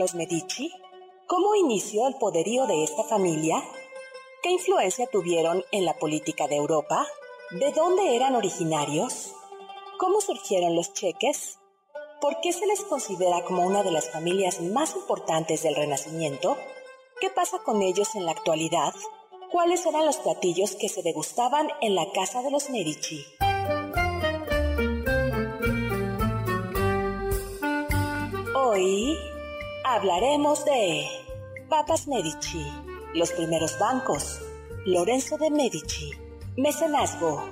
los Medici? ¿Cómo inició el poderío de esta familia? ¿Qué influencia tuvieron en la política de Europa? ¿De dónde eran originarios? ¿Cómo surgieron los cheques? ¿Por qué se les considera como una de las familias más importantes del Renacimiento? ¿Qué pasa con ellos en la actualidad? ¿Cuáles eran los platillos que se degustaban en la casa de los Medici? Hoy hablaremos de Papas Medici los primeros bancos, Lorenzo de Medici, mecenazgo,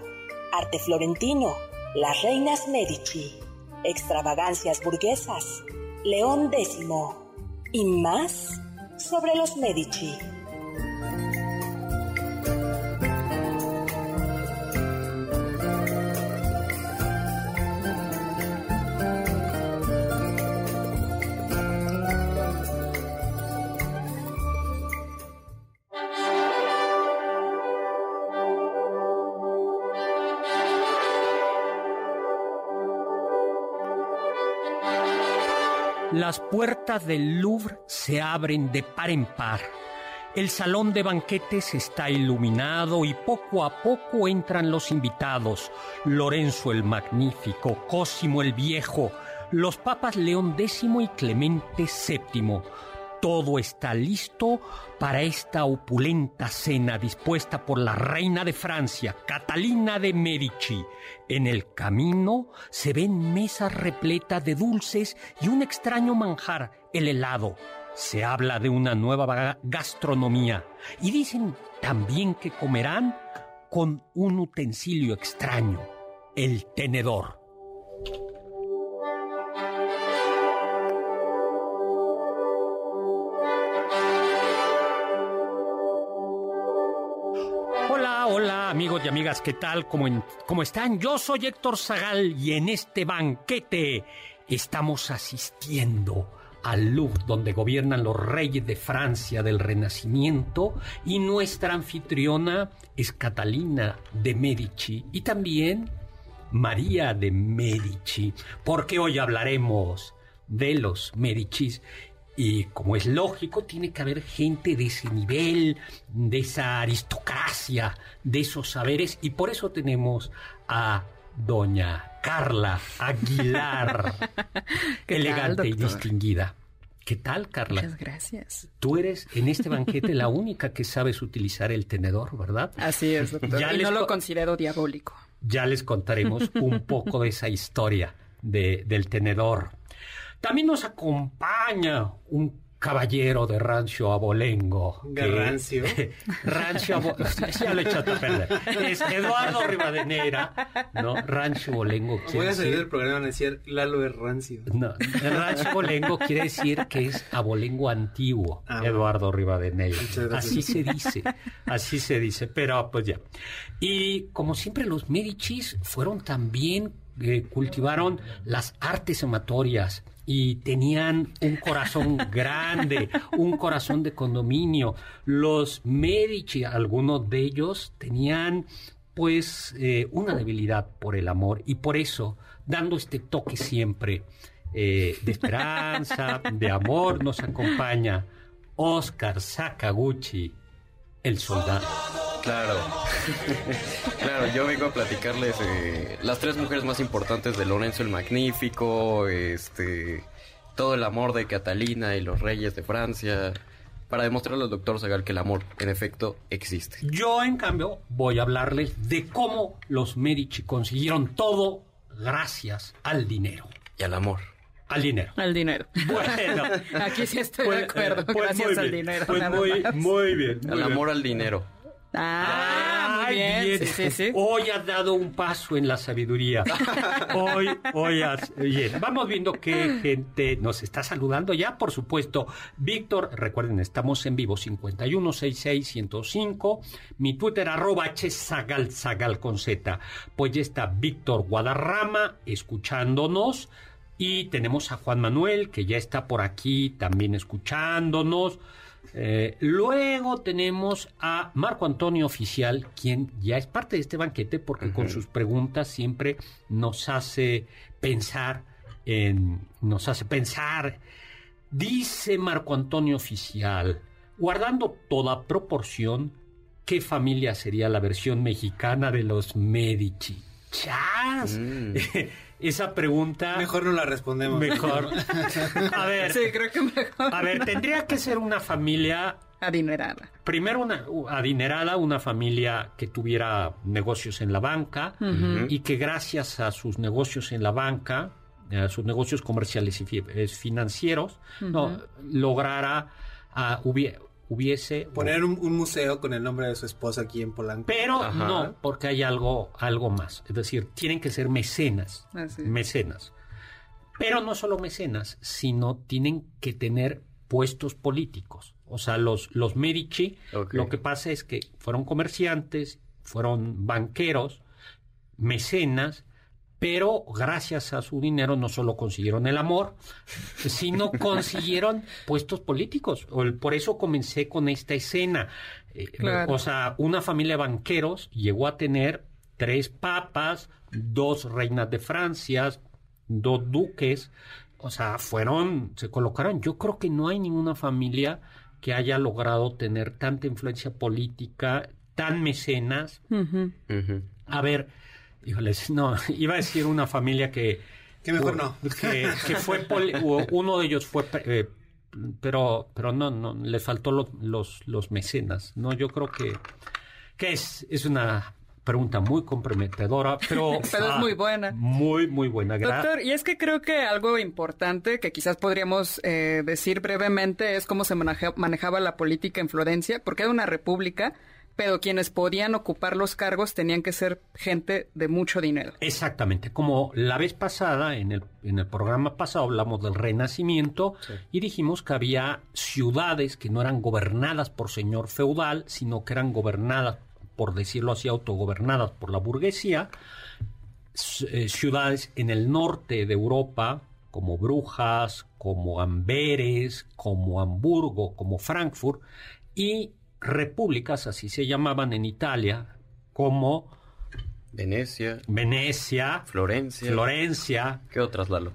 arte florentino, las reinas Medici, extravagancias burguesas, León X y más sobre los Medici. Las puertas del Louvre se abren de par en par. El salón de banquetes está iluminado y poco a poco entran los invitados. Lorenzo el Magnífico, Cosimo el Viejo, los papas León X y Clemente VII, todo está listo para esta opulenta cena dispuesta por la reina de Francia, Catalina de Medici. En el camino se ven mesas repletas de dulces y un extraño manjar, el helado. Se habla de una nueva gastronomía y dicen también que comerán con un utensilio extraño, el tenedor. Amigos y amigas, ¿qué tal? ¿Cómo, ¿Cómo, están? Yo soy Héctor Zagal y en este banquete estamos asistiendo al Louvre donde gobiernan los reyes de Francia del Renacimiento y nuestra anfitriona es Catalina de Medici y también María de Medici, porque hoy hablaremos de los Medicis y como es lógico, tiene que haber gente de ese nivel, de esa aristocracia, de esos saberes. Y por eso tenemos a doña Carla Aguilar, elegante y distinguida. ¿Qué tal, Carla? Muchas gracias. Tú eres en este banquete la única que sabes utilizar el tenedor, ¿verdad? Así es, doctor. y no lo considero diabólico. Ya les contaremos un poco de esa historia de, del tenedor. También nos acompaña un caballero de Rancho Abolengo. Rancio. rancio Abolengo. ya lo he echado a perder. Es Eduardo Rivadeneira, ¿no? Rancho Abolengo. Voy a salir del programa a decir Lalo es rancio. No, Rancho Abolengo quiere decir que es abolengo antiguo, ah, Eduardo Rivadeneira. Así se dice, así se dice, pero pues ya. Y como siempre los Medicis fueron también, eh, cultivaron las artes amatorias, y tenían un corazón grande, un corazón de condominio. Los Medici, algunos de ellos, tenían pues eh, una debilidad por el amor y por eso, dando este toque siempre eh, de esperanza, de amor, nos acompaña Oscar Sakaguchi, el soldado. Claro, claro, yo vengo a platicarles eh, las tres mujeres más importantes de Lorenzo el Magnífico, este, todo el amor de Catalina y los reyes de Francia, para demostrarle al doctor Zagal que el amor, en efecto, existe. Yo, en cambio, voy a hablarles de cómo los Medici consiguieron todo gracias al dinero. Y al amor. Al dinero. Al dinero. Bueno. Aquí sí estoy de pues, acuerdo. Eh, pues gracias al dinero. Pues muy, muy bien. al amor al dinero. Ah, muy bien. Sí, sí, Hoy has dado un paso en la sabiduría. Hoy, hoy has... Bien, vamos viendo qué gente nos está saludando ya, por supuesto. Víctor, recuerden, estamos en vivo 5166-105. Mi Twitter, arroba hsagal, sagal con Z. Pues ya está Víctor Guadarrama escuchándonos. Y tenemos a Juan Manuel, que ya está por aquí también escuchándonos. Eh, luego tenemos a Marco Antonio Oficial, quien ya es parte de este banquete porque con sus preguntas siempre nos hace pensar en, nos hace pensar. Dice Marco Antonio Oficial, guardando toda proporción, ¿qué familia sería la versión mexicana de los Medici? ¡Chas! Mm. esa pregunta. Mejor no la respondemos. Mejor. A ver. Sí, creo que mejor. A ver, tendría que ser una familia. Adinerada. Primero, una adinerada, una familia que tuviera negocios en la banca y que gracias a sus negocios en la banca, a sus negocios comerciales y financieros, no, lograra, uh, hubiese... Poner un, museo con el nombre de su esposa aquí en Polanco. Pero no, porque hay algo, algo más. Es decir, tienen que ser mecenas. Mecenas. Pero no solo mecenas, sino tienen que tener puestos políticos. O sea, los, los Medici, lo que pasa es que fueron comerciantes, fueron banqueros, mecenas, pero gracias a su dinero no solo consiguieron el amor, sino consiguieron puestos políticos. Por eso comencé con esta escena. Eh, o sea, una familia de banqueros llegó a tener tres papas, dos reinas de Francia, dos duques. O sea, fueron, se colocaron. Yo creo que no hay ninguna familia que haya logrado tener tanta influencia política, tan mecenas. A ver, Híjoles, no, iba a decir una familia que... Que mejor no. Que, fue... uno de ellos fue... Eh, pero pero no, no, les faltó los, los, mecenas. No, yo creo que, que es, es una pregunta muy comprometedora, pero, pero es muy buena. Muy, muy buena. Doctor, y es que creo que algo importante que quizás podríamos eh, decir brevemente es cómo se manejaba la política en Florencia, porque era una república pero quienes podían ocupar los cargos tenían que ser gente de mucho dinero. Exactamente, como la vez pasada, en el, en el programa pasado hablamos del renacimiento y dijimos que había ciudades que no eran gobernadas por señor feudal, sino que eran gobernadas, por decirlo así, autogobernadas por la burguesía, eh, ciudades en el norte de Europa, como Brujas, como Amberes, como Hamburgo, como Frankfurt, y repúblicas, así se llamaban en Italia, como Venecia, Venecia, Florencia, Florencia, ¿qué otras, Lalo?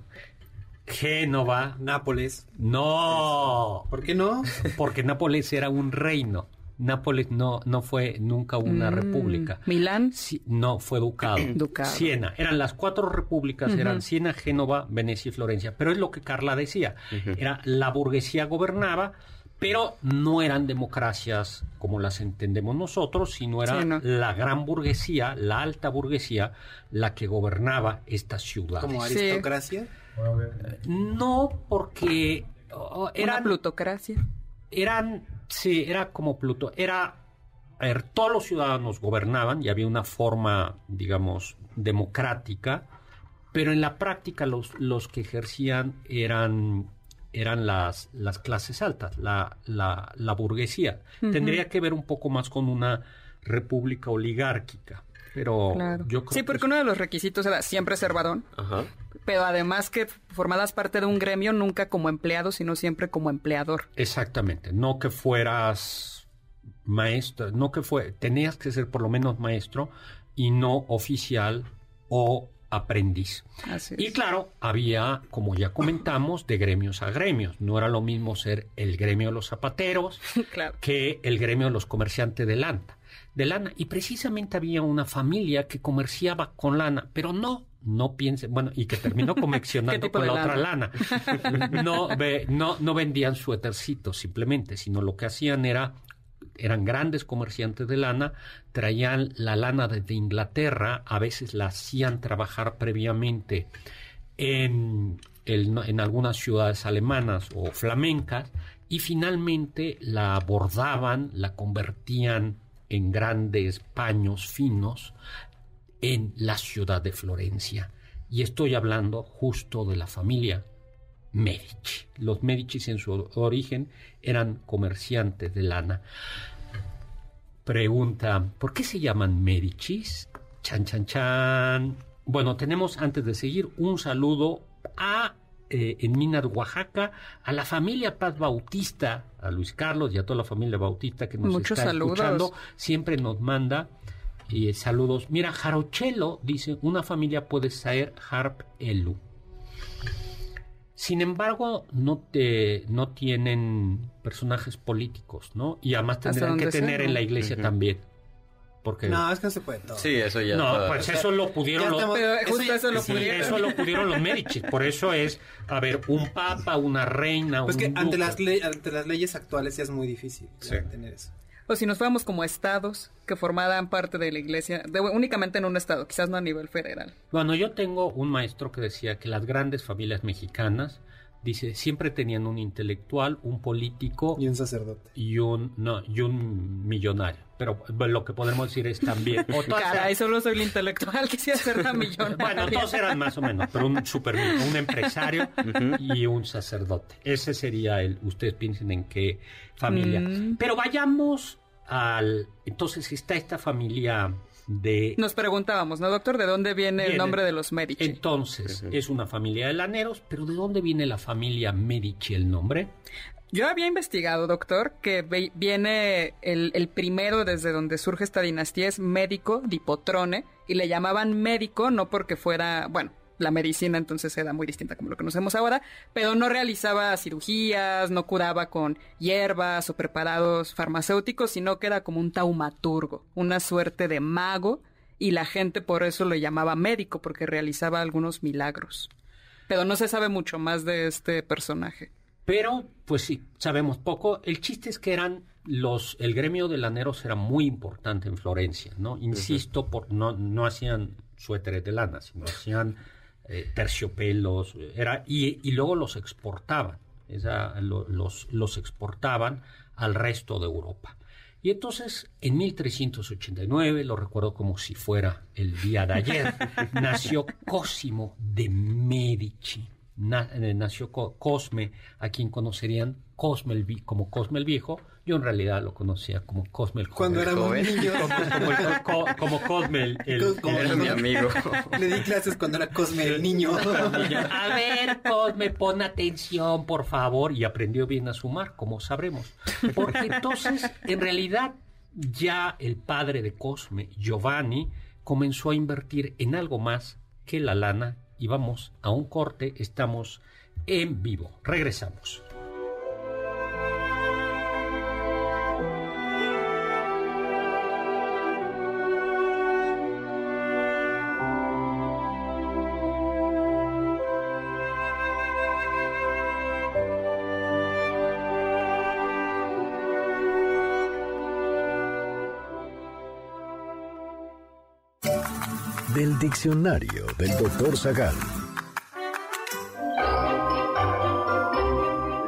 Génova, Nápoles. No. ¿Por qué no? Porque Nápoles era un reino. Nápoles no, no fue nunca una mm, república. ¿Milán? no, fue ducado. ducado. Siena. Eran las cuatro repúblicas, eran Siena, Génova, Venecia y Florencia. Pero es lo que Carla decía. Era la burguesía gobernaba, pero no eran democracias como las entendemos nosotros, sino era la gran burguesía, la alta burguesía, la que gobernaba esta ciudad. ¿Como aristocracia? No, porque era plutocracia. Eran, sí, era como Pluto. Era, a ver, todos los ciudadanos gobernaban y había una forma, digamos, democrática, pero en la práctica los, los que ejercían eran eran las, las clases altas, la, la, burguesía. Tendría que ver un poco más con una república oligárquica. Pero yo creo Sí, porque uno de los requisitos era siempre ser varón. Pero además que formadas parte de un gremio nunca como empleado, sino siempre como empleador. Exactamente. No que fueras maestro, no que fue, tenías que ser por lo menos maestro y no oficial o aprendiz. y claro, había, como ya comentamos, de gremios a gremios. No era lo mismo ser el gremio de los zapateros que el gremio de los comerciantes de lana. De lana. Y precisamente había una familia que comerciaba con lana, pero no, no piensen, bueno, y que terminó comerciando con la otra lana. No, no, no vendían suétercitos simplemente, sino lo que hacían era eran grandes comerciantes de lana, traían la lana desde Inglaterra, a veces la hacían trabajar previamente en, en algunas ciudades alemanas o flamencas y finalmente la bordaban, la convertían en grandes paños finos en la ciudad de Florencia. Y estoy hablando justo de la familia Medici. Los Medici en su origen eran comerciantes de lana. Pregunta, ¿por qué se llaman Medicis? Chan, chan, chan. Bueno, tenemos antes de seguir un saludo a eh, en Minas, Oaxaca, a la familia Paz Bautista, a Luis Carlos y a toda la familia Bautista que nos está escuchando, siempre nos manda eh, saludos. Mira, Jarochelo dice, una familia puede ser Harp Elu. Sin embargo, no, te, no tienen personajes políticos, ¿no? Y además tendrán que tener en la iglesia también. Porque... No, es que no se puede todo. Sí, eso ya. No, pues eso lo pudieron los. eso, lo pudieron. eso lo pudieron los Medici. Por eso es, a ver, un papa, una reina. Pues un que ante las, ante las leyes actuales ya es muy difícil tener eso. O si nos fuéramos como estados que formaran parte de la iglesia, únicamente en un estado, quizás no a nivel federal. Bueno, yo tengo un maestro que decía que las grandes familias mexicanas dice, siempre tenían un intelectual, un político y un sacerdote y un no, y un millonario. Pero lo que podemos decir es también Caray, solo soy el intelectual, quisiera ser la millonaria. bueno, todos eran más o menos, pero un super un empresario y un sacerdote. Ese sería el ustedes piensen en qué familia. Mm. Pero vayamos al entonces está esta familia nos preguntábamos, ¿no, doctor? ¿De dónde viene, el nombre de los Medici? Entonces, es una familia de laneros, pero ¿de dónde viene la familia Medici el nombre? Yo había investigado, doctor, que viene el, primero desde donde surge esta dinastía, es médico, Dipotrone, y le llamaban médico no porque fuera, bueno, la medicina entonces era muy distinta como lo que conocemos ahora, pero no realizaba cirugías, no curaba con hierbas o preparados farmacéuticos, sino que era como un taumaturgo, una suerte de mago, y la gente por eso lo llamaba médico, porque realizaba algunos milagros. Pero no se sabe mucho más de este personaje. Pero, pues sí, sabemos poco. El chiste es que eran los, el gremio de laneros era muy importante en Florencia, ¿no? Insisto, por, no, no hacían suéteres de lana, sino hacían eh, terciopelos, era, y, luego los exportaban, los, los exportaban al resto de Europa. Y entonces, en 1389, lo recuerdo como si fuera el día de ayer, nació Cosimo de Medici. Eh, nació Cosme, a quien conocerían Cosme el, como Cosme el Viejo, yo en realidad lo conocía como Cosme el Cuando era muy niño. Como, Cosme el, el, mi amigo. Le di clases cuando era Cosme el niño. A ver, Cosme, pon atención, por favor. Y aprendió bien a sumar, como sabremos. Porque entonces, en realidad, ya el padre de Cosme, Giovanni, comenzó a invertir en algo más que la lana. Y vamos a un corte, estamos en vivo. Regresamos. Diccionario del doctor Zagal.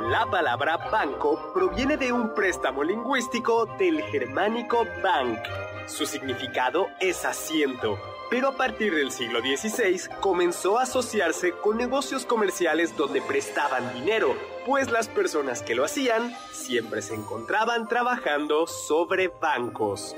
La palabra banco proviene de un préstamo lingüístico del germánico bank. Su significado es asiento, pero a partir del siglo XVI comenzó a asociarse con negocios comerciales donde prestaban dinero, pues las personas que lo hacían siempre se encontraban trabajando sobre bancos.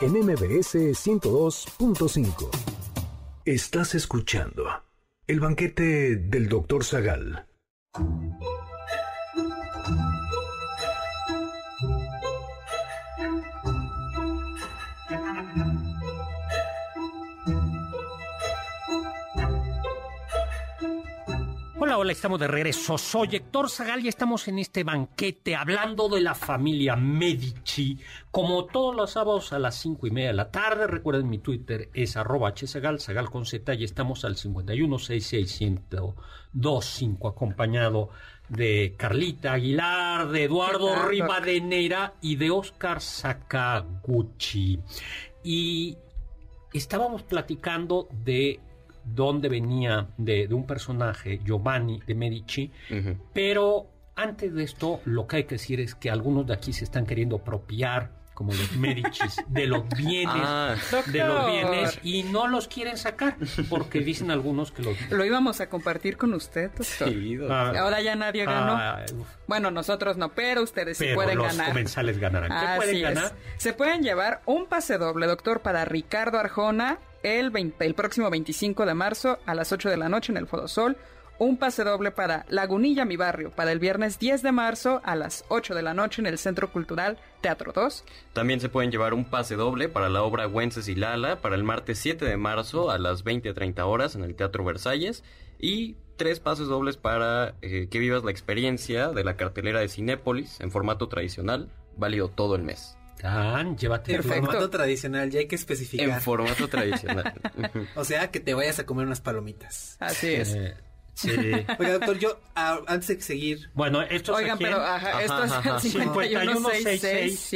en MBS 102.5. Estás escuchando el banquete del Dr. Zagal. Hola, hola, estamos de regreso. Soy Héctor Zagal y estamos en este banquete hablando de la familia Medici. Como todos los sábados a las cinco y media de la tarde, recuerden mi Twitter es arroba hzagal, zagal con z y estamos al 5166125 acompañado de Carlita Aguilar, de Eduardo Rivadeneira y de Oscar Sakaguchi. Y estábamos platicando de dónde venía de, un personaje, Giovanni de Medici, pero antes de esto lo que hay que decir es que algunos de aquí se están queriendo apropiar como los Medicis, de los bienes, ah. de los bienes, y no los quieren sacar, porque dicen algunos que los... Lo íbamos a compartir con usted, doctor. Ah. Ahora ya nadie ganó. Ah, bueno, nosotros no, pero ustedes sí pueden los ganar. comensales ganarán. ¿Qué pueden ganar? Se pueden llevar un pase doble, doctor, para Ricardo Arjona el, el próximo 25 de marzo a las 8 de la noche en el Fodosol un pase doble para Lagunilla, mi barrio, para el viernes 10 de marzo a las 8 de la noche en el Centro Cultural Teatro 2. También se pueden llevar un pase doble para la obra Güences y Lala para el martes 7 de marzo a las 20.30 horas en el Teatro Versalles y tres pases dobles para eh, que vivas la experiencia de la cartelera de Cinépolis en formato tradicional, válido todo el mes. Tan, llévate. En formato tradicional, ya hay que especificar. En formato tradicional. o sea, que te vayas a comer unas palomitas. Así es. Eh, Sí. Oiga, doctor, yo ah, antes de seguir. Bueno, esto es Oigan, pero ajá, esto es el 5166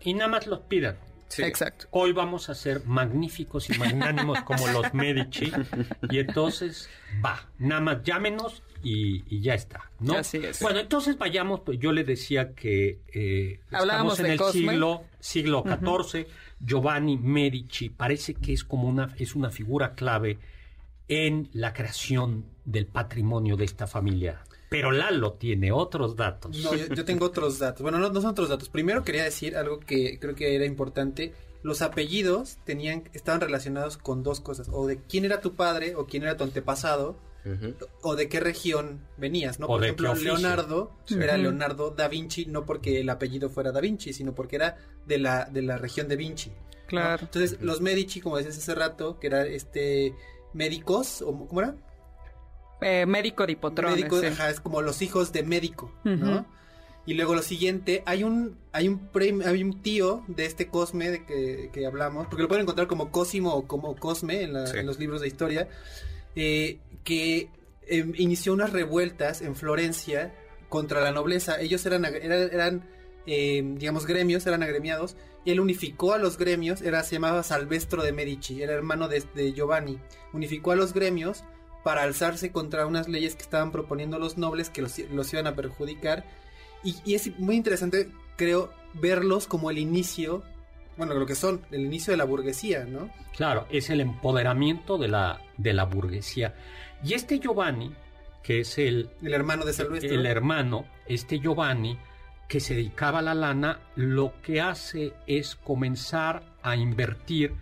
Y nada más los pidan. Sí. Exacto. Hoy vamos a ser magníficos y magnánimos como los Medici. Y entonces, va, nada más llámenos y, ya está, ¿no? Así es. Bueno, entonces vayamos, pues yo le decía que eh, estamos en el siglo, siglo XIV. Giovanni Medici parece que es como una, es una figura clave en la creación del patrimonio de esta familia. Pero Lalo tiene otros datos. No, yo, tengo otros datos. Bueno, no, son otros datos. Primero quería decir algo que creo que era importante. Los apellidos tenían, estaban relacionados con dos cosas. O de quién era tu padre o quién era tu antepasado. O de qué región venías, ¿no? Por ejemplo, Leonardo era Leonardo da Vinci, no porque el apellido fuera da Vinci, sino porque era de la, de la región de Vinci. Claro. Entonces, los Medici, como decías hace rato, que era este médicos, o ¿cómo era? Eh, médico de hipotrones. es como los hijos de médico, ¿no? Y luego lo siguiente, hay un, hay un hay un tío de este Cosme de que, hablamos, porque lo pueden encontrar como Cosimo o como Cosme en, los libros de historia, eh, que em, inició unas revueltas en Florencia contra la nobleza. Ellos eran, eran, em, digamos, gremios, eran agremiados, y él unificó a los gremios, era, se llamaba Salvestro de Medici, era hermano de, Giovanni, unificó a los gremios para alzarse contra unas leyes que estaban proponiendo los nobles que los, iban a perjudicar. Y, es muy interesante, creo, verlos como el inicio, bueno, lo que son, el inicio de la burguesía, ¿no? Claro, es el empoderamiento de la, de la burguesía. Y este Giovanni, que es el... El hermano de Salvestro. El hermano, este Giovanni, que se dedicaba a la lana, lo que hace es comenzar a invertir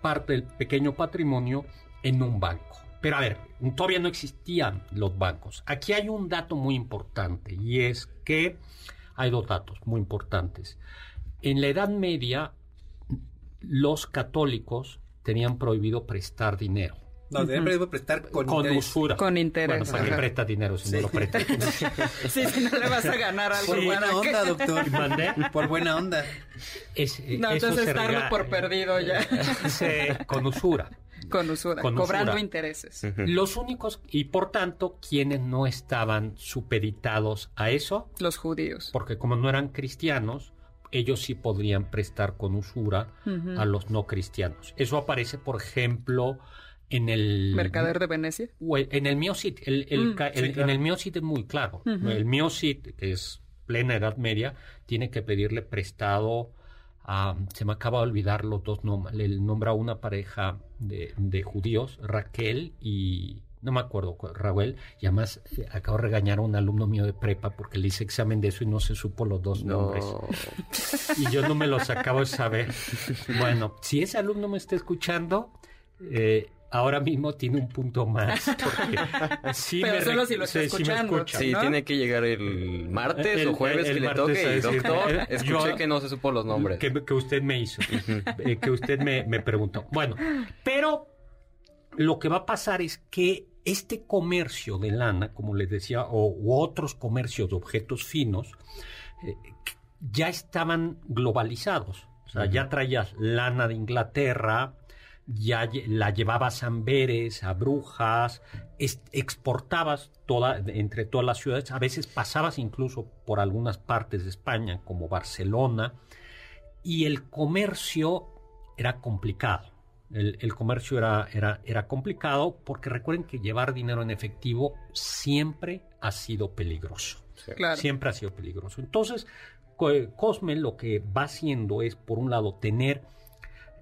parte del pequeño patrimonio en un banco. Pero a ver, todavía no existían los bancos. Aquí hay un dato muy importante y es que hay dos datos muy importantes. En la Edad Media, los católicos tenían prohibido prestar dinero. No, deben prestar con, con usura. Con interés. Bueno, ¿para qué presta dinero si no lo presta? sí, si no le vas a ganar algo. Por buena onda, doctor. Por buena onda. no, entonces darlo por perdido ya. con usura. Con usura, cobrando intereses. Los únicos, y por tanto, quienes no estaban supeditados a eso. Los judíos. Porque como no eran cristianos, ellos sí podrían prestar con usura a los no cristianos. Eso aparece, por ejemplo, en el... ¿Mercader de Venecia? En el Miocid. El, el, mm, En el Miocid es muy claro. El Miocid, que es plena Edad Media, tiene que pedirle prestado a... Se me acaba de olvidar los dos nombres. Le nombra a una pareja de, de judíos, Raquel y no me acuerdo, Raúl, y además eh, acabo de regañar a un alumno mío de prepa porque le hice examen de eso y no se supo los dos nombres. Y yo no me los acabo de saber. Bueno, si ese alumno me está escuchando, eh, ahora mismo tiene un punto más. Sí Pero solo si lo está escuchando. Sí, tiene que llegar el martes o jueves que le toque. Y doctor, eh, escuché que no se supo los nombres. Que, usted me hizo, eh, que usted me, me preguntó. Bueno, pero lo que va a pasar es que este comercio de lana, como les decía, o u otros comercios de objetos finos, eh, ya estaban globalizados. O sea, ya traías lana de Inglaterra, ya la llevabas a Amberes, a Brujas, exportabas toda, entre todas las ciudades, a veces pasabas incluso por algunas partes de España, como Barcelona, y el comercio era complicado. El, comercio era, era, era complicado porque recuerden que llevar dinero en efectivo siempre ha sido peligroso. Siempre ha sido peligroso. Entonces, Cosme lo que va haciendo es, por un lado, tener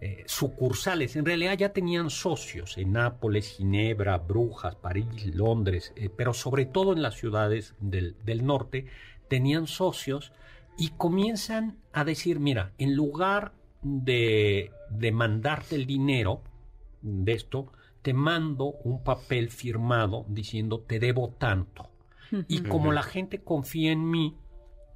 eh, sucursales. En realidad ya tenían socios en Nápoles, Ginebra, Brujas, París, Londres, eh, pero sobre todo en las ciudades del, del norte, tenían socios y comienzan a decir, mira, en lugar de, de mandarte el dinero de esto, te mando un papel firmado diciendo te debo tanto. Y como la gente confía en mí,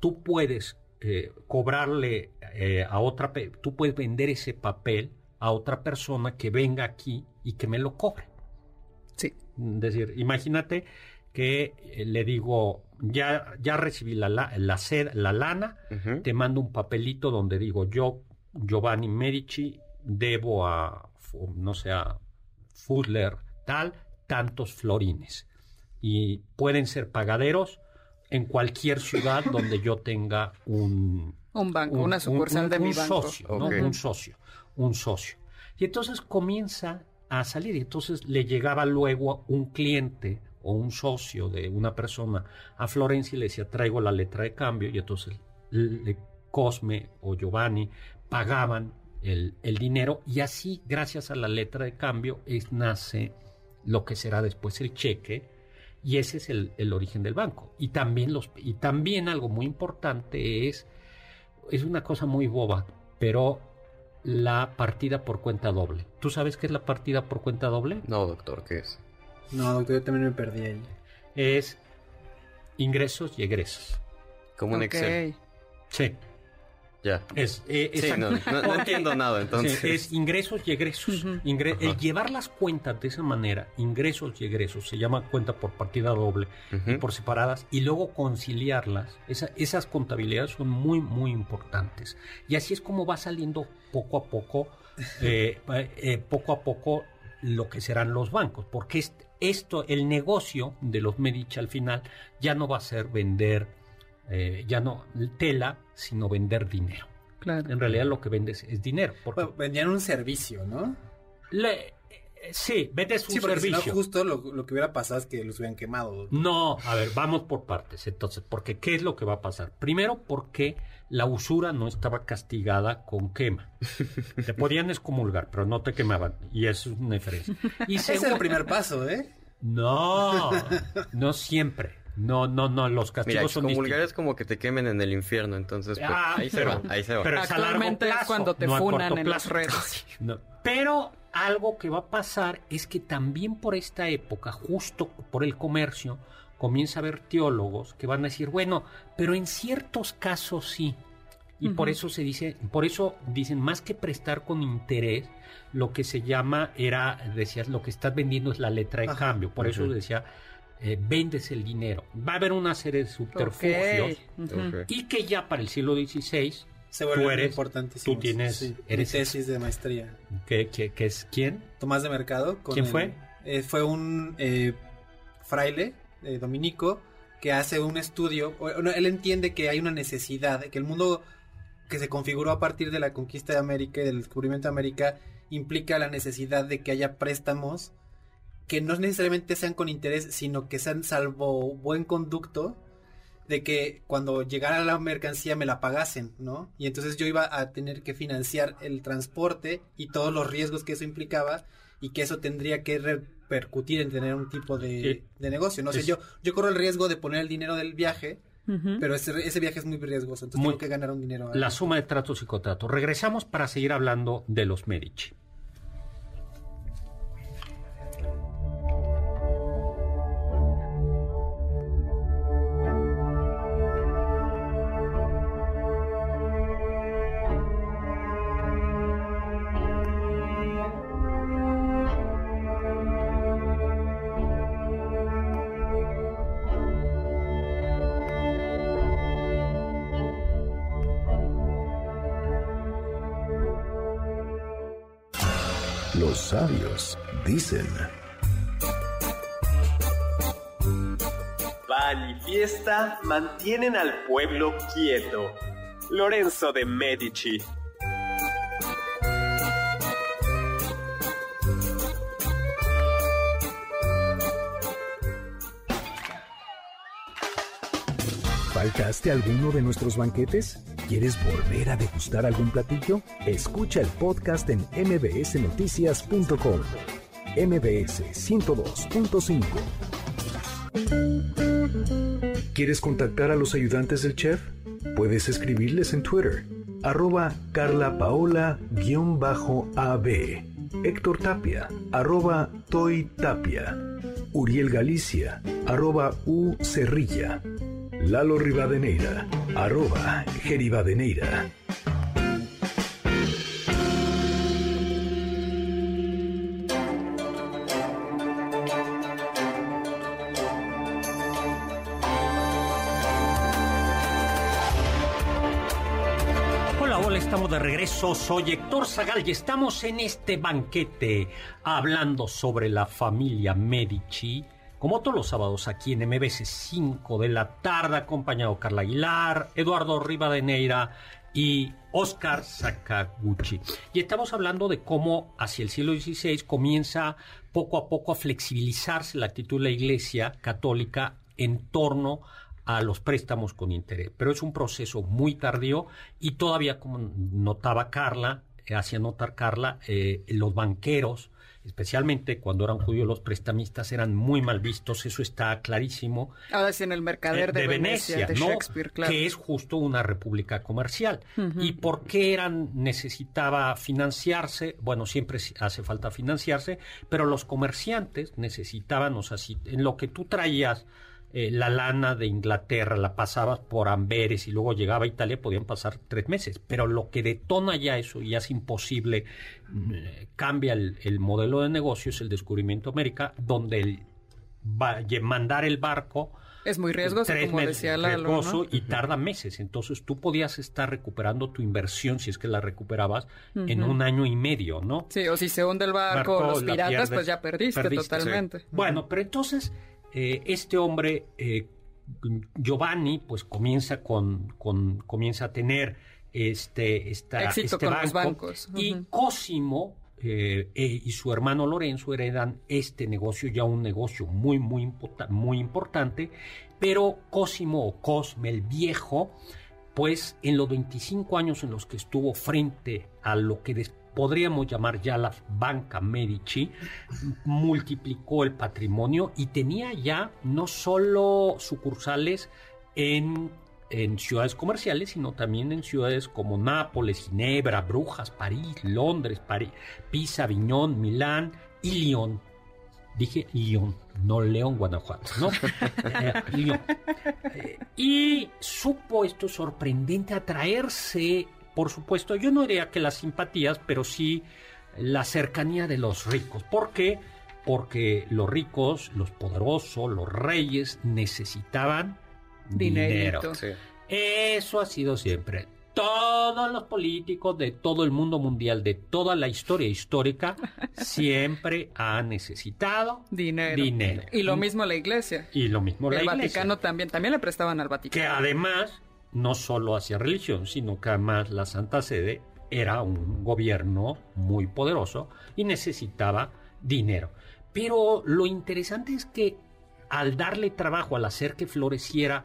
tú puedes eh, cobrarle eh, a otra, tú puedes vender ese papel a otra persona que venga aquí y que me lo cobre. Sí. Es decir, imagínate que eh, le digo, ya, ya recibí la, la, la, lana, te mando un papelito donde digo, yo Giovanni Medici, debo a, no sé, a tal, tantos florines. Y pueden ser pagaderos en cualquier ciudad donde yo tenga un... Un banco, una sucursal de mi banco. Socio, Un socio, un socio. Y entonces comienza a salir. Y entonces le llegaba luego un cliente o un socio de una persona a Florencia y le decía, traigo la letra de cambio. Y entonces le, Cosme o Giovanni pagaban el, dinero y así, gracias a la letra de cambio, es, nace lo que será después el cheque y ese es el, origen del banco. Y también, los, y también algo muy importante es, es una cosa muy boba, pero la partida por cuenta doble. ¿Tú sabes qué es la partida por cuenta doble? No, doctor, ¿qué es? No, doctor, yo también me perdí ahí. Es ingresos y egresos. Como un Excel. Sí. Ya. Es, eh, no, entiendo nada entonces. Es ingresos y egresos. el llevar las cuentas de esa manera, ingresos y egresos, se llama cuenta por partida doble y por separadas, y luego conciliarlas, esas contabilidades son muy, muy importantes. Y así es como va saliendo poco a poco, eh, eh, poco a poco lo que serán los bancos, porque esto, el negocio de los Medici al final ya no va a ser vender eh, ya no tela, sino vender dinero. Claro. En realidad lo que vendes es dinero. Porque... vendían un servicio, ¿no? Le, sí, vendes un servicio. Si no, justo lo, que hubiera pasado es que los hubieran quemado. No, a ver, vamos por partes. Entonces, porque ¿qué es lo que va a pasar? Primero, porque la usura no estaba castigada con quema. Te podían excomulgar, pero no te quemaban. Y eso es una diferencia. Y Ese es el primer paso, ¿eh? No, no siempre. No, no, no, los castigos son distintos. es como que te quemen en el infierno, entonces pues, ah, ahí se va, ahí se va. Pero Actualmente es, cuando te funan en las redes. Pero algo que va a pasar es que también por esta época, justo por el comercio, comienza a haber teólogos que van a decir, bueno, pero en ciertos casos sí. Y por eso se dice, por eso dicen, más que prestar con interés, lo que se llama era, decías, lo que estás vendiendo es la letra de cambio. Por eso decía, eh, vendes el dinero. Va a haber una serie de subterfugios y que ya para el siglo XVI se vuelve tú eres, importantísimo. Tú tienes eres tesis de maestría. ¿Qué, es quién? Tomás de Mercado. ¿Quién fue? Eh, fue un eh, fraile dominico que hace un estudio. él entiende que hay una necesidad, que el mundo que se configuró a partir de la conquista de América y del descubrimiento de América implica la necesidad de que haya préstamos que no necesariamente sean con interés, sino que sean salvo buen conducto, de que cuando llegara la mercancía me la pagasen, ¿no? Y entonces yo iba a tener que financiar el transporte y todos los riesgos que eso implicaba y que eso tendría que repercutir en tener un tipo de, negocio, ¿no? sé, yo, yo corro el riesgo de poner el dinero del viaje, Pero ese, ese, viaje es muy riesgoso, entonces tengo que ganar un dinero. La suma de tratos y contratos. Regresamos para seguir hablando de los Medici. Dicen. Van y fiesta mantienen al pueblo quieto. Lorenzo de Medici. ¿Faltaste alguno de nuestros banquetes? ¿Quieres volver a degustar algún platillo? Escucha el podcast en mbsnoticias.com. MBS 102.5. ¿Quieres contactar a los ayudantes del chef? Puedes escribirles en Twitter, arroba carlapaola-ab, Héctor Tapia, arroba Toy Tapia, Uriel Galicia, arroba U Cerrilla, Lalo Rivadeneira, arroba Geribadeneira. Regreso. Soy Héctor Zagal y estamos en este banquete hablando sobre la familia Medici. Como todos los sábados aquí en MBC 5 de la tarde, acompañado Carla Aguilar, Eduardo Rivadeneira y Oscar Sakaguchi. Y estamos hablando de cómo hacia el siglo XVI comienza poco a poco a flexibilizarse la actitud de la Iglesia católica en torno a los préstamos con interés. Pero es un proceso muy tardío y todavía, como notaba Carla, eh, hacía notar Carla, eh, los banqueros, especialmente cuando eran judíos los prestamistas, eran muy mal vistos, eso está clarísimo. Ahora sí en el mercader Eh, de, Venecia, de ¿no? Shakespeare, claro. que es justo una república comercial. ¿Y por qué eran necesitaba financiarse? Bueno, siempre hace falta financiarse, pero los comerciantes necesitaban, o sea, si en lo que tú traías eh, la lana de Inglaterra, la pasabas por Amberes y luego llegaba a Italia, podían pasar tres meses. Pero lo que detona ya eso y hace imposible, mm, eh, cambia el, el modelo de negocio, es el descubrimiento de América, donde el, va- mandar el barco Es muy riesgoso, tres como meses, decía riesgoso ¿no? y tarda meses. Entonces tú podías estar recuperando tu inversión, si es que la recuperabas, en un año y medio, ¿no? Sí, o si se hunde el barco, los la piratas, pierdes, pues ya perdiste, totalmente. sí. Bueno, pero entonces eh, este hombre, eh, Giovanni, pues comienza con, con comienza a tener este, esta, Éxito este con banco los bancos. y. Cosimo eh, eh, y su hermano Lorenzo heredan este negocio, ya un negocio muy, muy, muy importante, pero Cosimo o Cosme el Viejo, pues en los 25 años en los que estuvo frente a lo que des- podríamos llamar ya la banca Medici, multiplicó el patrimonio y tenía ya no solo sucursales en, en ciudades comerciales, sino también en ciudades como Nápoles, Ginebra, Brujas, París, Londres, París, Pisa, Aviñón, Milán y Lyon. Dije Lyon, no León, Guanajuato, ¿no? Eh, Lyon. Eh, y supo esto sorprendente atraerse, por supuesto, yo no diría que las simpatías, pero sí la cercanía de los ricos. ¿Por qué? Porque los ricos, los poderosos, los reyes necesitaban Dinerito. dinero. Sí. Eso ha sido siempre. Todos los políticos de todo el mundo mundial, de toda la historia histórica, siempre han necesitado Dinero. dinero. Y lo mismo la iglesia. Y lo mismo la el iglesia. Vaticano también, también le prestaban al Que Vaticano. además no solo hacía religión, sino que además la Santa Sede era un gobierno muy poderoso y necesitaba dinero. Pero lo interesante es que al darle trabajo, al hacer que floreciera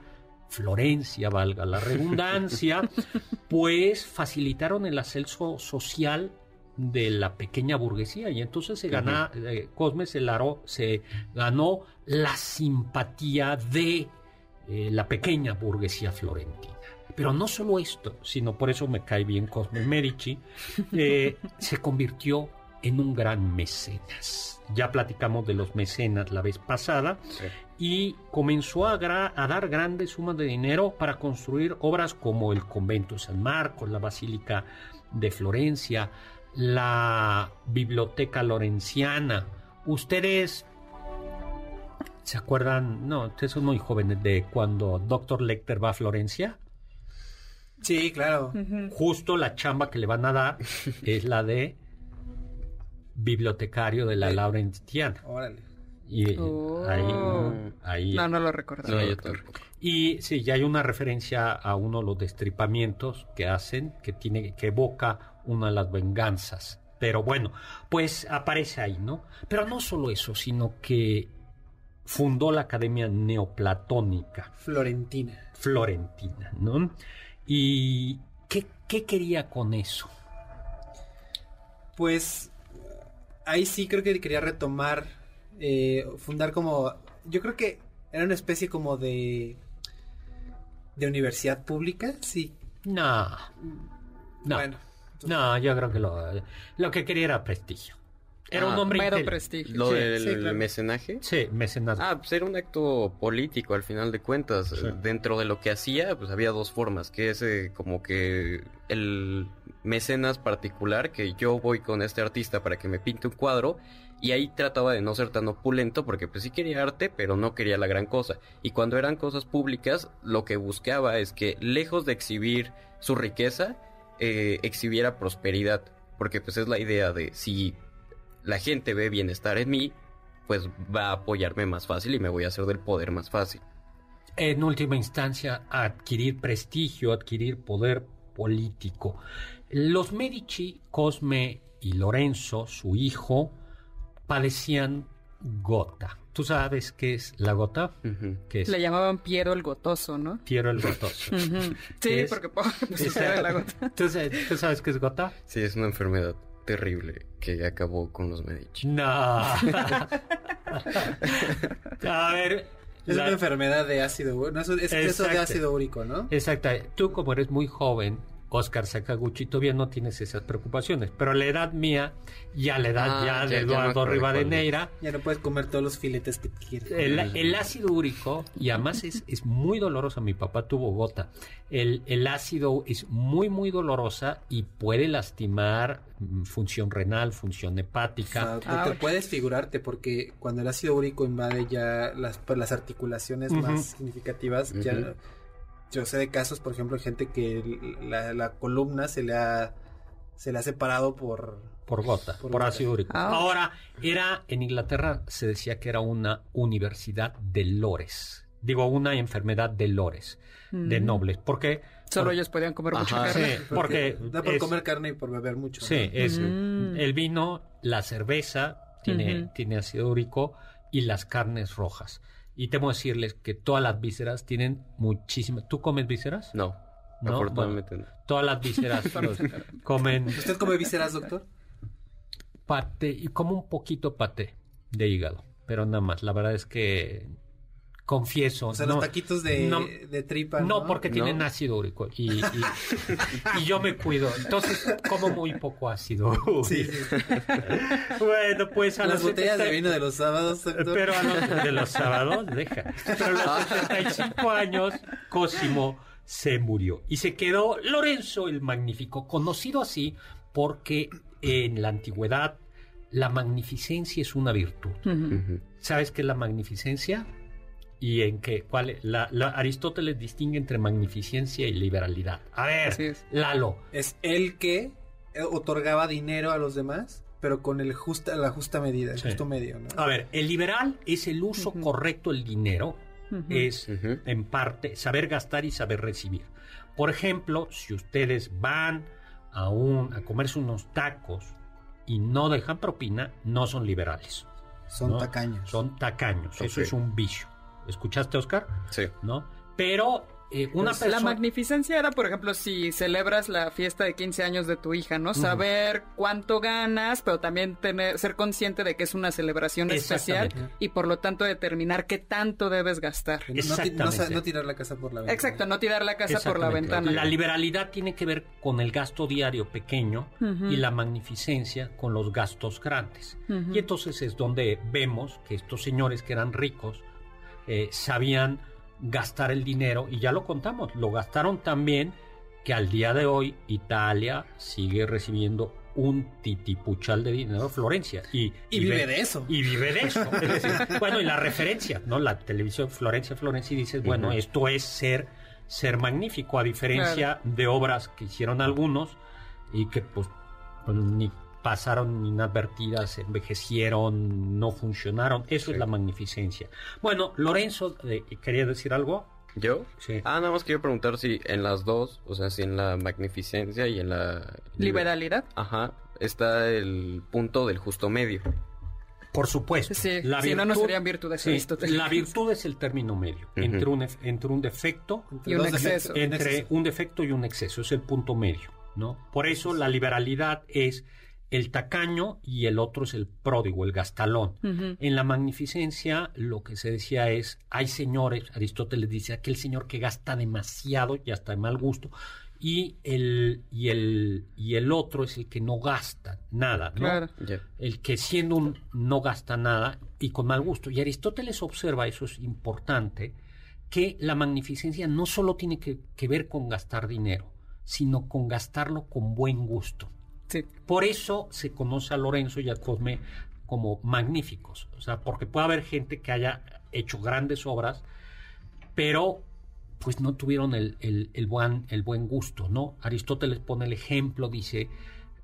Florencia, valga la redundancia, pues facilitaron el ascenso social de la pequeña burguesía y entonces se gana eh, Cosme Celaro se ganó la simpatía de eh, la pequeña burguesía florentina. Pero no solo esto, sino por eso me cae bien Cosme Medici, eh, se convirtió en un gran mecenas. Ya platicamos de los mecenas la vez pasada Sí. y comenzó a, gra- a dar grandes sumas de dinero para construir obras como el convento de San Marcos, la Basílica de Florencia, la Biblioteca Lorenciana. Ustedes se acuerdan, no, ustedes son muy jóvenes de cuando Dr. Lecter va a Florencia. Sí, claro. Justo la chamba que le van a dar es la de bibliotecario de la Eh, Laurentiana. Órale. Y Oh. ahí, ahí- No, no lo recuerdo. No, yo tampoco. Y sí, ya hay una referencia a uno de los destripamientos que hacen, que tiene, que evoca una de las venganzas. Pero bueno, pues aparece ahí, ¿no? Pero no solo eso, sino que fundó la Academia Neoplatónica Florentina. Florentina, ¿no? ¿Y qué, qué quería con eso? Pues ahí sí creo que quería retomar, eh, fundar como, yo creo que era una especie como de, de universidad pública, sí. No, no, Bueno, no, yo creo que lo, lo que quería era prestigio. Era un Ah, hombre Mero prestigio. Lo Sí, del sí, claro. mecenaje. Sí, mecenazgo. Ah, pues era un acto político al final de cuentas. Sí. Dentro de lo que hacía, pues había dos formas, que es eh, como que el mecenas particular, que yo voy con este artista para que me pinte un cuadro, y ahí trataba de no ser tan opulento, porque pues sí quería arte, pero no quería la gran cosa. Y cuando eran cosas públicas, lo que buscaba es que, lejos de exhibir su riqueza, eh, exhibiera prosperidad, porque pues es la idea de si la gente ve bienestar en mí, pues va a apoyarme más fácil y me voy a hacer del poder más fácil. en última instancia adquirir prestigio, adquirir poder político. Los Medici, Cosme y Lorenzo, su hijo, padecían gota. ¿Tú sabes qué es la gota? ¿Qué es? Le llamaban Piero el Gotoso, ¿no? Piero el gotoso. Sí, porque pues, sí, era la gota. ¿Tú, sa- tú sabes qué es gota? Sí, es una enfermedad terrible que acabó con los Medici. No. A ver. es la- una enfermedad de ácido, no, es es exceso de Exacto. ácido úrico, ¿no? Exacto. Tú como eres muy joven, Oscar Sakaguchi, todavía no tienes esas preocupaciones. Pero a la edad mía y a la edad Ah, ya ya- de ya Eduardo acordé Rivadeneira, Ya no puedes comer todos los filetes que quieres. el, el ácido úrico, y además es, es muy doloroso, mi papá tuvo gota, el, el ácido es muy, muy dolorosa y puede lastimar mm, función renal, función O sea, hepática. te- te puedes figurarte porque cuando el ácido úrico invade ya las, las articulaciones más significativas, ya Ujú. Yo sé de casos, por ejemplo, gente que la, la columna se le ha se le ha separado por Por gota, Por por, gota. ácido úrico. Ouch. Ahora, era en Inglaterra se decía que era una universidad de lores. Digo, una enfermedad de lores, de Mm. nobles. Porque Solo por- ellos podían comer mucha carne. Sí, porque da por es- comer carne y por beber mucho. ¿no? Sí, es Mm. el vino, la cerveza tiene, tiene ácido úrico y las carnes rojas. Y temo decirles que todas las vísceras tienen muchísimas. ¿Tú comes vísceras? No, No, afortunadamente no. Todas las vísceras los comen ¿Usted come vísceras, doctor? pate y como un poquito pate de hígado, pero nada más. La verdad es que confieso. O sea, no, los taquitos de, no, de tripa. no, No, porque No. tienen ácido úrico y, y, y yo me cuido. Entonces como muy poco ácido. Sí, sí. Bueno, pues a Las los botellas de 70 vino de los sábados, doctor. Pero a los, de los sábados, deja. Pero a los 75 años, Cosimo se murió. Y se quedó Lorenzo el Magnífico, conocido así porque en la antigüedad la magnificencia es una virtud. ¿Sabes qué es la magnificencia? Y en qué, cuál, la, la- Aristóteles distingue entre magnificencia y liberalidad. A ver, Así es. Lalo, Es el que eh, otorgaba dinero a los demás, pero con el justa, la justa medida, el Sí. justo medio, ¿no? a ver, el liberal es el uso correcto del dinero, es en parte saber gastar y saber recibir. Por ejemplo, si ustedes van a, un, a comerse unos tacos y no dejan propina, no son liberales. Son ¿no? tacaños. Son tacaños. Eso es un vicio. ¿Escuchaste, Oscar? Sí. ¿No? Pero eh, una Pues, persona... La magnificencia era, por ejemplo, si celebras la fiesta de 15 años de tu hija, ¿no? Saber cuánto ganas, pero también tener, ser consciente de que es una celebración especial y por lo tanto determinar qué tanto debes gastar. No, no Exactamente. no tirar la casa por la ventana. Exacto, no tirar la casa por la ventana. La liberalidad tiene que ver con el gasto diario pequeño y la magnificencia con los gastos grandes. Y entonces es donde vemos que estos señores que eran ricos eh, sabían gastar el dinero y ya lo contamos, lo gastaron también que al día de hoy Italia sigue recibiendo un titipuchal de dinero Florencia. Y, Y vive ve- de eso. y vive de eso. Es decir, bueno y la referencia no la televisión Florencia Florencia y dices bueno esto es ser ser magnífico a diferencia de obras que hicieron algunos y que pues, pues, ni pasaron inadvertidas, envejecieron, no funcionaron. Eso es la magnificencia. Bueno, Lorenzo, eh, ¿quería decir algo? ¿Yo? Sí. Ah, nada más quiero preguntar si en las dos, o sea, si en la magnificencia y en la... Liberalidad. Ajá, está el punto del justo medio. Por supuesto. Sí, la si no, no serían virtudes. la virtud es el término medio entre, un, entre un defecto y un exceso. Entre un defecto y un exceso, es el punto medio, ¿no? Por eso la liberalidad es el tacaño y el otro es el pródigo, el gastalón. En la magnificencia lo que se decía es, hay señores, Aristóteles dice, aquel señor que gasta demasiado y hasta de mal gusto, y el, y el, y el otro es el que no gasta nada, ¿no? El que siendo un no gasta nada y con mal gusto. Y Aristóteles observa, eso es importante, que la magnificencia no solo tiene que, que ver con gastar dinero, sino con gastarlo con buen gusto. Por eso se conoce a Lorenzo y a Cosme como magníficos. O sea, porque puede haber gente que haya hecho grandes obras, pero pues no tuvieron el, el, buen, el buen gusto, ¿no? Aristóteles pone el ejemplo, dice,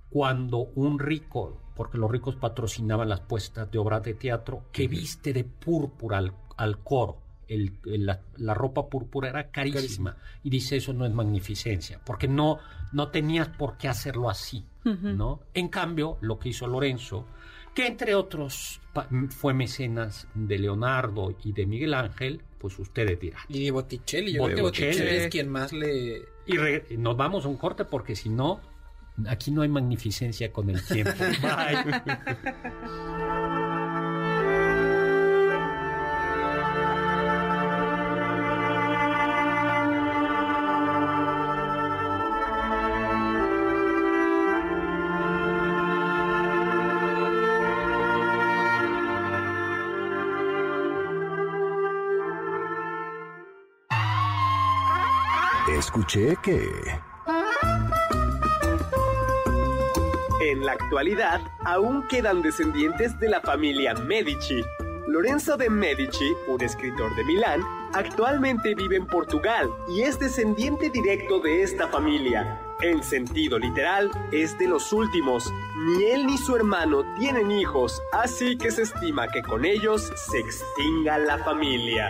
cuando un rico, porque los ricos patrocinaban las puestas de obras de teatro, que viste de púrpura al, coro, el, la, ropa púrpura era carísima. Y dice, eso no es magnificencia, porque no, no tenías por qué hacerlo así, ¿no? En cambio, lo que hizo Lorenzo, que entre otros fue mecenas de Leonardo y de Miguel Ángel, pues ustedes dirán. Y Botticelli, yo creo que Botticelli es quien más le... Y nos vamos a un corte porque si no, aquí no hay magnificencia con el tiempo. Bye. escuché que... En la actualidad, aún quedan descendientes de la familia Medici. Lorenzo de Medici, un escritor de Milán, actualmente vive en Portugal y es descendiente directo de esta familia. En sentido literal, es de los últimos. Ni él ni su hermano tienen hijos, así que se estima que con ellos se extinga la familia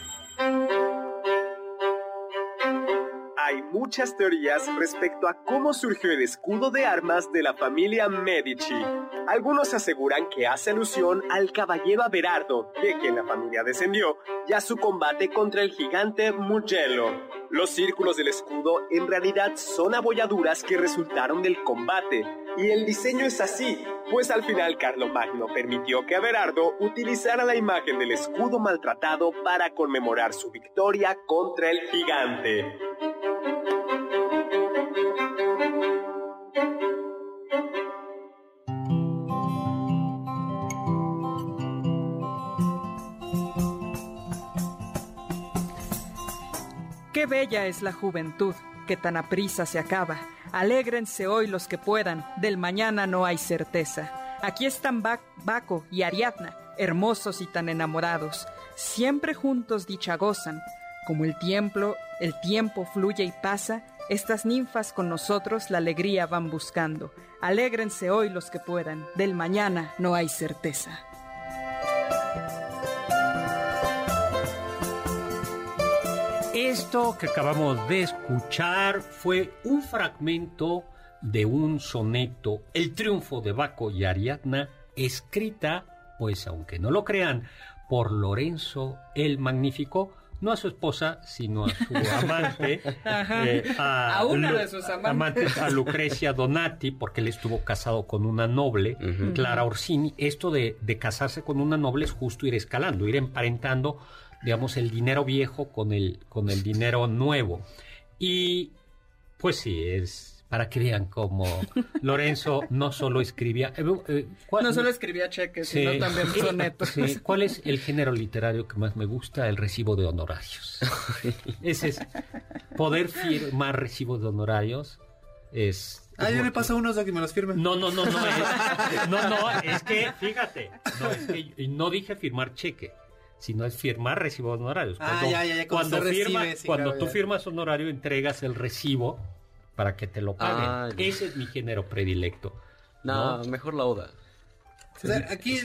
muchas teorías respecto a cómo surgió el escudo de armas de la familia Medici. Algunos aseguran que hace alusión al caballero Averardo, de quien la familia descendió, y a su combate contra el gigante Mugello. Los círculos del escudo en realidad son abolladuras que resultaron del combate, y el diseño es así, pues al final Carlomagno permitió que Averardo utilizara la imagen del escudo maltratado para conmemorar su victoria contra el gigante. Qué bella es la juventud, que tan aprisa se acaba. Alégrense hoy los que puedan, del mañana no hay certeza. Aquí están Baco y Ariadna, hermosos y tan enamorados. Siempre juntos dicha gozan. Como el tiempo, el tiempo fluye y pasa, estas ninfas con nosotros la alegría van buscando. Alégrense hoy los que puedan, del mañana no hay certeza. Esto que acabamos de escuchar fue un fragmento de un soneto, El triunfo de Baco y Ariadna, escrita, pues aunque no lo crean, por Lorenzo el Magnífico no a su esposa, sino a su amante, eh, a, una de sus amantes. a Lucrecia Donati, porque él estuvo casado con una noble, Clara Orsini. Esto de, de, casarse con una noble es justo ir escalando, ir emparentando, digamos, el dinero viejo con el, con el dinero nuevo. Y pues sí, es para que vean cómo Lorenzo no solo escribía... Eh, eh, no solo escribía cheques, sino también sonetos. ¿Cuál es el género literario que más me gusta? El recibo de honorarios. Ese es... Poder firmar recibo de honorarios es... Ah, ya me pasó unos a que me los firmen. No, no, no, no. Es, no, no, es que, fíjate, no, es que no dije firmar cheque sino es firmar recibo de honorarios. Ah, cuando, ya, ya, cuando, firma, cuando tú firmas honorario, entregas el recibo para que te lo paguen. Ah, Ese es mi género predilecto. No, mejor la oda. aquí,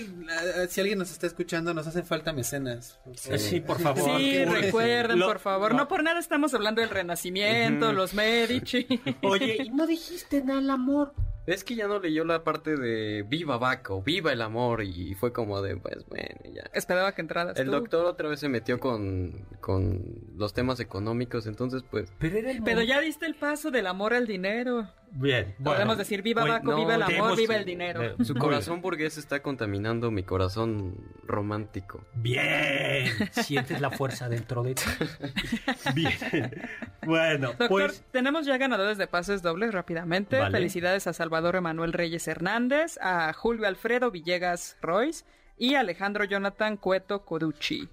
si alguien nos está escuchando, nos hacen falta mecenas. Sí, por favor. Sí, recuerden, por favor. No. por nada estamos hablando del Renacimiento, los Medici. Oye, ¿y no dijiste nada al amor? Es que ya no leyó la parte de Viva Baco, Viva el amor y fue como de, pues bueno, ya. Esperaba que entraras El doctor otra vez se metió con, con los temas económicos, entonces pues... Pero, ya diste el paso del amor al dinero. Bien. Podemos decir Viva Baco, Viva el amor, Viva el dinero. Su corazón burgués está contaminando mi corazón romántico. Bien. Sientes la fuerza dentro de ti. Bien. Bueno, doctor, pues... tenemos ya ganadores de pases dobles rápidamente. Felicidades a Salvador Salvador Emanuel Reyes Hernández, a Julio Alfredo Villegas Royce y Alejandro Jonathan Cueto Coducci.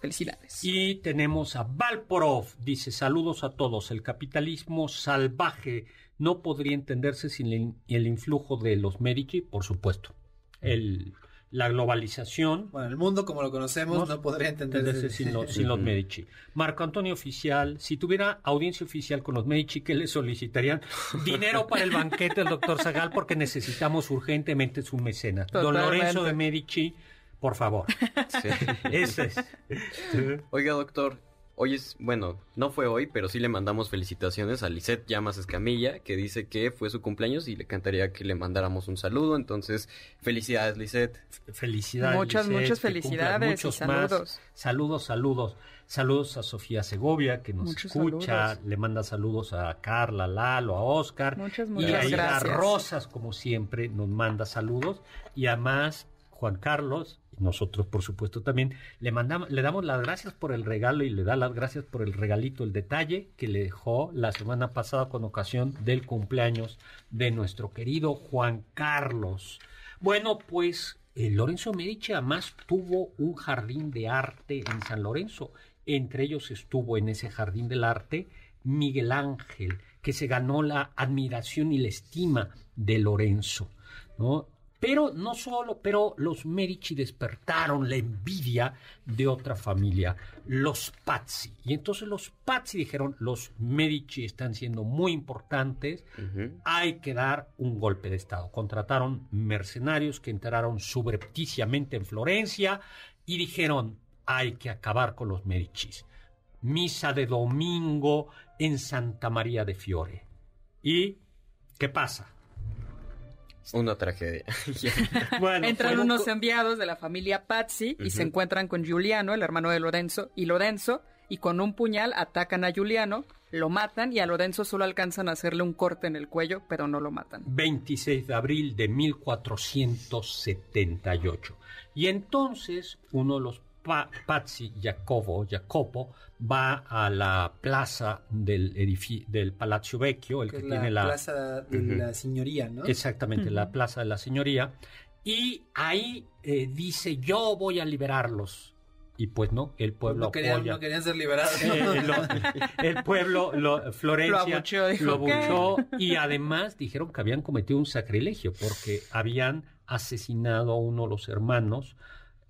Felicidades. Y tenemos a Valporov, dice saludos a todos. El capitalismo salvaje no podría entenderse sin el influjo de los Medici, por supuesto. El la globalización. Bueno, el mundo como lo conocemos no, podría entenderse sin, los Medici. Marco Antonio Oficial, si tuviera audiencia oficial con los Medici, ¿qué le solicitarían? Dinero para el banquete del doctor Zagal porque necesitamos urgentemente su mecenas. Don Lorenzo de Medici, por favor. Sí. Ese es. Oiga, doctor, Hoy es, bueno, no fue hoy, pero sí le mandamos felicitaciones a Lisette Llamas Escamilla, que dice que fue su cumpleaños y le cantaría que le mandáramos un saludo. Entonces, felicidades, Lisette. Felicidades. Muchas, muchas felicidades y saludos. Saludos, saludos. Saludos a Sofía Segovia, que nos escucha. Le manda saludos a Carla, Lalo, a Oscar. Muchas, muchas y a Rosas, como siempre, nos manda saludos. Y además, Juan Carlos, nosotros por supuesto también, le, mandamos, le damos las gracias por el regalo y le da las gracias por el regalito, el detalle que le dejó la semana pasada con ocasión del cumpleaños de nuestro querido Juan Carlos. Bueno, pues eh, Lorenzo Medici además tuvo un jardín de arte en San Lorenzo. Entre ellos estuvo en ese jardín del arte Miguel Ángel, que se ganó la admiración y la estima de Lorenzo. ¿no? Pero no solo, pero los Medici despertaron la envidia de otra familia, los Pazzi. Y entonces los Pazzi dijeron, los Medici están siendo muy importantes, hay que dar un golpe de Estado. Contrataron mercenarios que entraron subrepticiamente en Florencia y dijeron, hay que acabar con los Medici. Misa de domingo en Santa María de Fiore. ¿Y qué pasa? Una tragedia. Entran unos enviados de la familia Pazzi y se encuentran con Giuliano, el hermano de Lorenzo, y Lorenzo, y con un puñal atacan a Giuliano, lo matan y a Lorenzo solo alcanzan a hacerle un corte en el cuello, pero no lo matan. 26 de abril de 1478. Y entonces uno de los Pazzi, Jacobo, Jacopo, va a la plaza del del Palazzo Vecchio, el que, tiene la, plaza de la señoría, ¿no? Exactamente, la plaza de la señoría. Y ahí eh, dice, yo voy a liberarlos. Y pues no, el pueblo no querían, No querían ser liberados. Eh, el pueblo, Florencia, lo abuchó, y además dijeron que habían cometido un sacrilegio porque habían asesinado a uno de los hermanos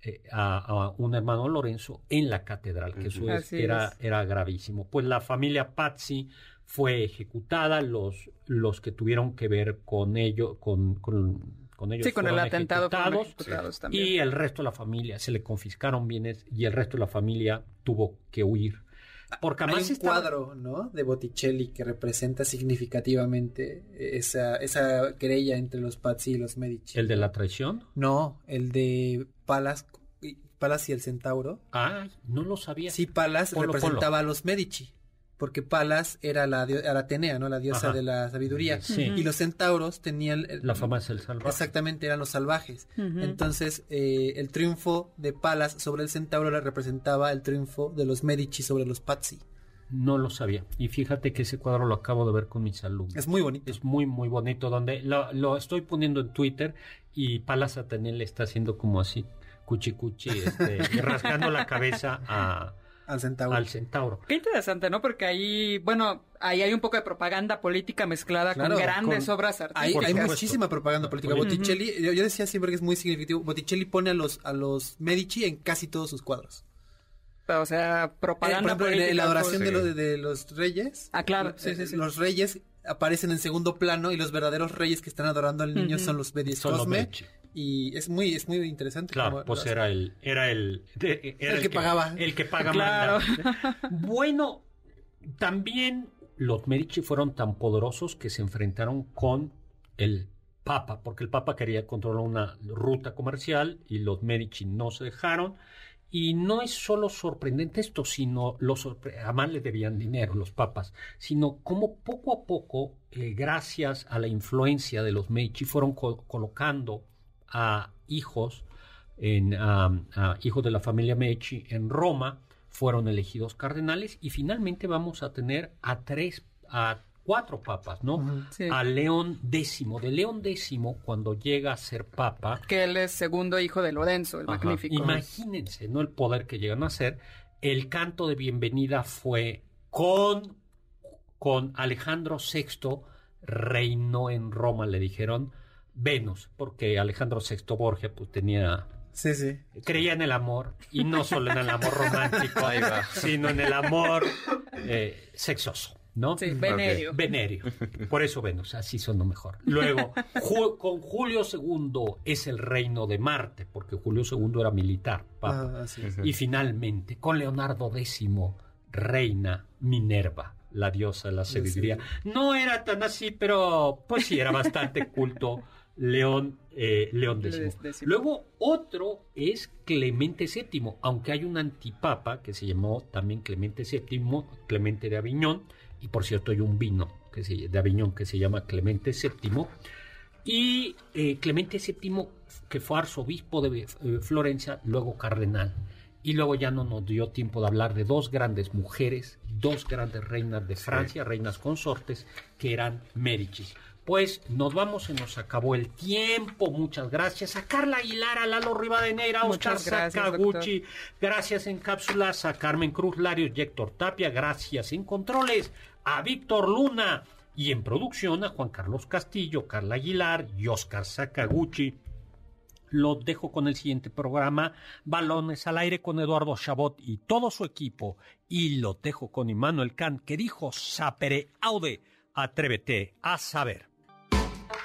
eh, a, un hermano Lorenzo en la catedral, que eso era, era gravísimo. Pues la familia Pazzi fue ejecutada, los, los que tuvieron que ver con ello, con, con, ellos sí, con el atentado y el resto de la familia se le confiscaron bienes y el resto de la familia tuvo que huir. Porque Hay un cuadro, ¿no? De Botticelli que representa significativamente esa, esa querella entre los Pazzi y los Medici. ¿El de la traición? No, el de Palas Palas y el Centauro. Ah, no lo sabía. Sí, Palas representaba a los Medici porque Palas era la, era Atenea, ¿no? La diosa de la sabiduría. Y los centauros tenían... La fama es el salvaje. Exactamente, eran los salvajes. Entonces, eh, el triunfo de Palas sobre el centauro le representaba el triunfo de los Medici sobre los Pazzi. No lo sabía. Y fíjate que ese cuadro lo acabo de ver con mis alumnos. Es muy bonito. Es muy, muy bonito. Donde lo, estoy poniendo en Twitter y Palas Atenea le está haciendo como así, cuchi cuchi, este, rascando la cabeza a al centauro. Al centauro. Qué interesante, ¿no? Porque ahí, bueno, ahí hay un poco de propaganda política mezclada con grandes obras artísticas. Hay, muchísima propaganda política. Botticelli, yo, decía siempre que es muy significativo. Botticelli pone a los, a los Medici en casi todos sus cuadros. O sea, propaganda eh, por ejemplo, En la adoración de, los, de, los reyes. Ah, claro. Sí, sí, sí. Los reyes aparecen en segundo plano y los verdaderos reyes que están adorando al niño son los Medici. Cosme y es muy es muy interesante claro pues era el era el el, que, pagaba. el que paga claro. bueno también los Medici fueron tan poderosos que se enfrentaron con el Papa porque el Papa quería controlar una ruta comercial y los Medici no se dejaron. Y no es solo sorprendente esto, sino los además le debían dinero los papas, sino como poco a poco, eh, gracias a la influencia de los Medici, fueron colocando a hijos, en, a, hijos de la familia Medici en Roma, fueron elegidos cardenales y finalmente vamos a tener a tres, a cuatro papas, ¿no? A León X. De León X, cuando llega a ser papa. Que él es segundo hijo de Lorenzo, el magnífico. Imagínense, ¿no? El poder que llegan a ser. El canto de bienvenida fue con, con Alejandro VI, reinó en Roma, le dijeron Venus, porque Alejandro VI Borgia pues tenía Sí, sí. Creía en el amor, y no solo en el amor romántico, sino en el amor eh, sexoso, ¿no? Sí, venerio. Venerio. Por eso Venus, así sonó mejor. Luego, con Julio II es el reino de Marte, porque Julio II era militar, ah, Y finalmente, con Leonardo X, reina Minerva, la diosa de la sabiduría. No era tan así, pero pues sí, era bastante culto León, eh, León X. Luego otro es Clemente VII, aunque hay un antipapa que se llamó también Clemente VII, Clemente de Aviñón, y por cierto hay un vino que se, de Aviñón que se llama Clemente VII, y eh, Clemente VII que fue arzobispo de eh, Florencia, luego cardenal. Y luego ya no nos dio tiempo de hablar de dos grandes mujeres, dos grandes reinas de Francia, reinas consortes, que eran Médicis. Pues nos vamos, se nos acabó el tiempo. Muchas gracias a Carla Aguilar, a Lalo Rivadeneira, a Oscar Sakaguchi. Gracias en cápsulas a Carmen Cruz Larios y Héctor Tapia. Gracias en controles a Víctor Luna. Y en producción a Juan Carlos Castillo, Carla Aguilar y Oscar Sakaguchi. Lo dejo con el siguiente programa, Balones al aire con Eduardo Chabot y todo su equipo. Y lo dejo con Immanuel Kant, que dijo Sapere Aude. Atrévete a saber.